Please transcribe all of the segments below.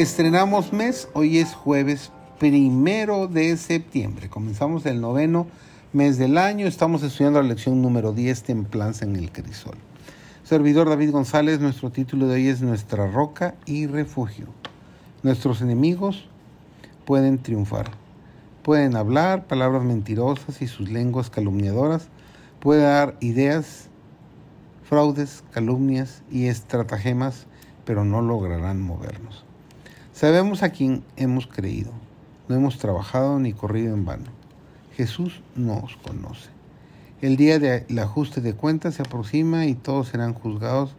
Estrenamos mes, hoy es jueves primero de septiembre. Comenzamos el noveno mes del año, estamos estudiando la lección número 10, Templanza en el Crisol. Servidor David González, nuestro título de hoy es Nuestra roca y refugio. Nuestros enemigos pueden triunfar, pueden hablar palabras mentirosas y sus lenguas calumniadoras, pueden dar ideas, fraudes, calumnias y estratagemas, pero no lograrán movernos. Sabemos a quién hemos creído. No hemos trabajado ni corrido en vano. Jesús nos conoce. El día del ajuste de cuentas se aproxima y todos serán juzgados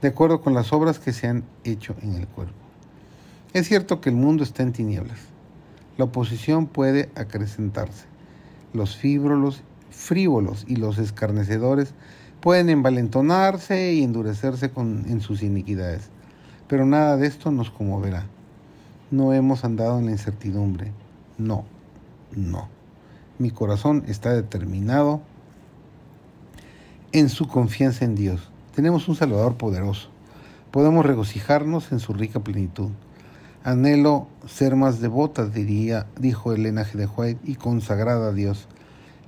de acuerdo con las obras que se han hecho en el cuerpo. Es cierto que el mundo está en tinieblas. La oposición puede acrecentarse. Los fíbrolos, frívolos y los escarnecedores pueden envalentonarse y endurecerse en sus iniquidades. Pero nada de esto nos conmoverá no hemos andado en la incertidumbre. No, no. Mi corazón está determinado en su confianza en Dios. Tenemos un Salvador poderoso. Podemos regocijarnos en su rica plenitud. Anhelo ser más devota, diría, dijo Elena G. de White, y consagrada a Dios.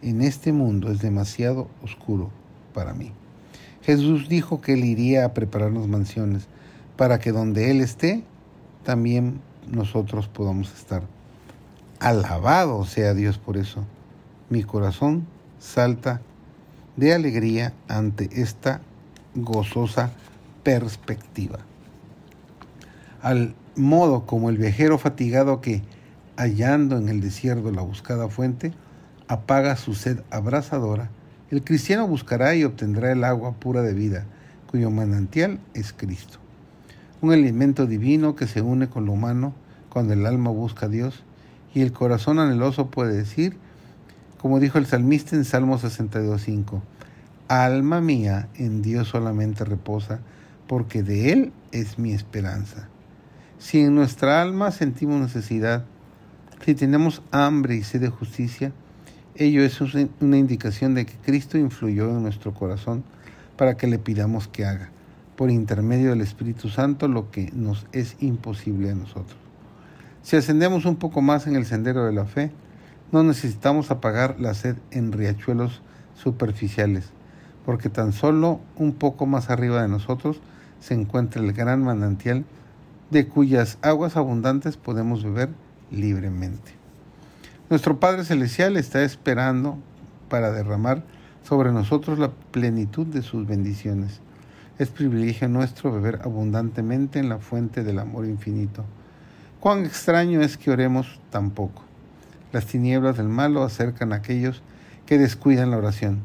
En este mundo es demasiado oscuro para mí. Jesús dijo que Él iría a prepararnos mansiones, para que donde Él esté, también nosotros podamos estar. Alabado sea Dios por eso. Mi corazón salta de alegría ante esta gozosa perspectiva. Al modo como el viajero fatigado que, hallando en el desierto la buscada fuente, apaga su sed abrasadora, el cristiano buscará y obtendrá el agua pura de vida, cuyo manantial es Cristo un alimento divino que se une con lo humano cuando el alma busca a Dios y el corazón anheloso puede decir, como dijo el salmista en Salmo 62.5, Alma mía, en Dios solamente reposa, porque de Él es mi esperanza. Si en nuestra alma sentimos necesidad, si tenemos hambre y sed de justicia, ello es una indicación de que Cristo influyó en nuestro corazón para que le pidamos que haga por intermedio del Espíritu Santo lo que nos es imposible a nosotros. Si ascendemos un poco más en el sendero de la fe, no necesitamos apagar la sed en riachuelos superficiales, porque tan solo un poco más arriba de nosotros se encuentra el gran manantial de cuyas aguas abundantes podemos beber libremente. Nuestro Padre Celestial está esperando para derramar sobre nosotros la plenitud de sus bendiciones. Es privilegio nuestro beber abundantemente en la fuente del amor infinito. Cuán extraño es que oremos tan poco. Las tinieblas del malo acercan a aquellos que descuidan la oración.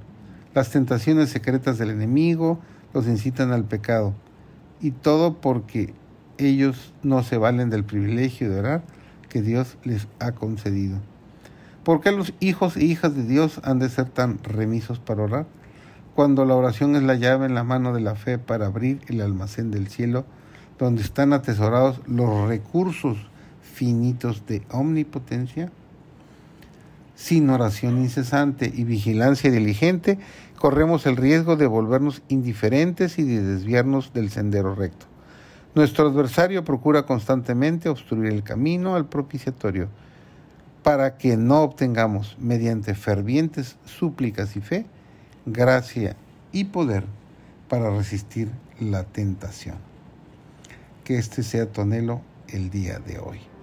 Las tentaciones secretas del enemigo los incitan al pecado. Y todo porque ellos no se valen del privilegio de orar que Dios les ha concedido. ¿Por qué los hijos e hijas de Dios han de ser tan remisos para orar? cuando la oración es la llave en la mano de la fe para abrir el almacén del cielo, donde están atesorados los recursos finitos de omnipotencia? Sin oración incesante y vigilancia diligente, corremos el riesgo de volvernos indiferentes y de desviarnos del sendero recto. Nuestro adversario procura constantemente obstruir el camino al propiciatorio para que no obtengamos, mediante fervientes súplicas y fe, gracia y poder para resistir la tentación. Que este sea tu anhelo el día de hoy.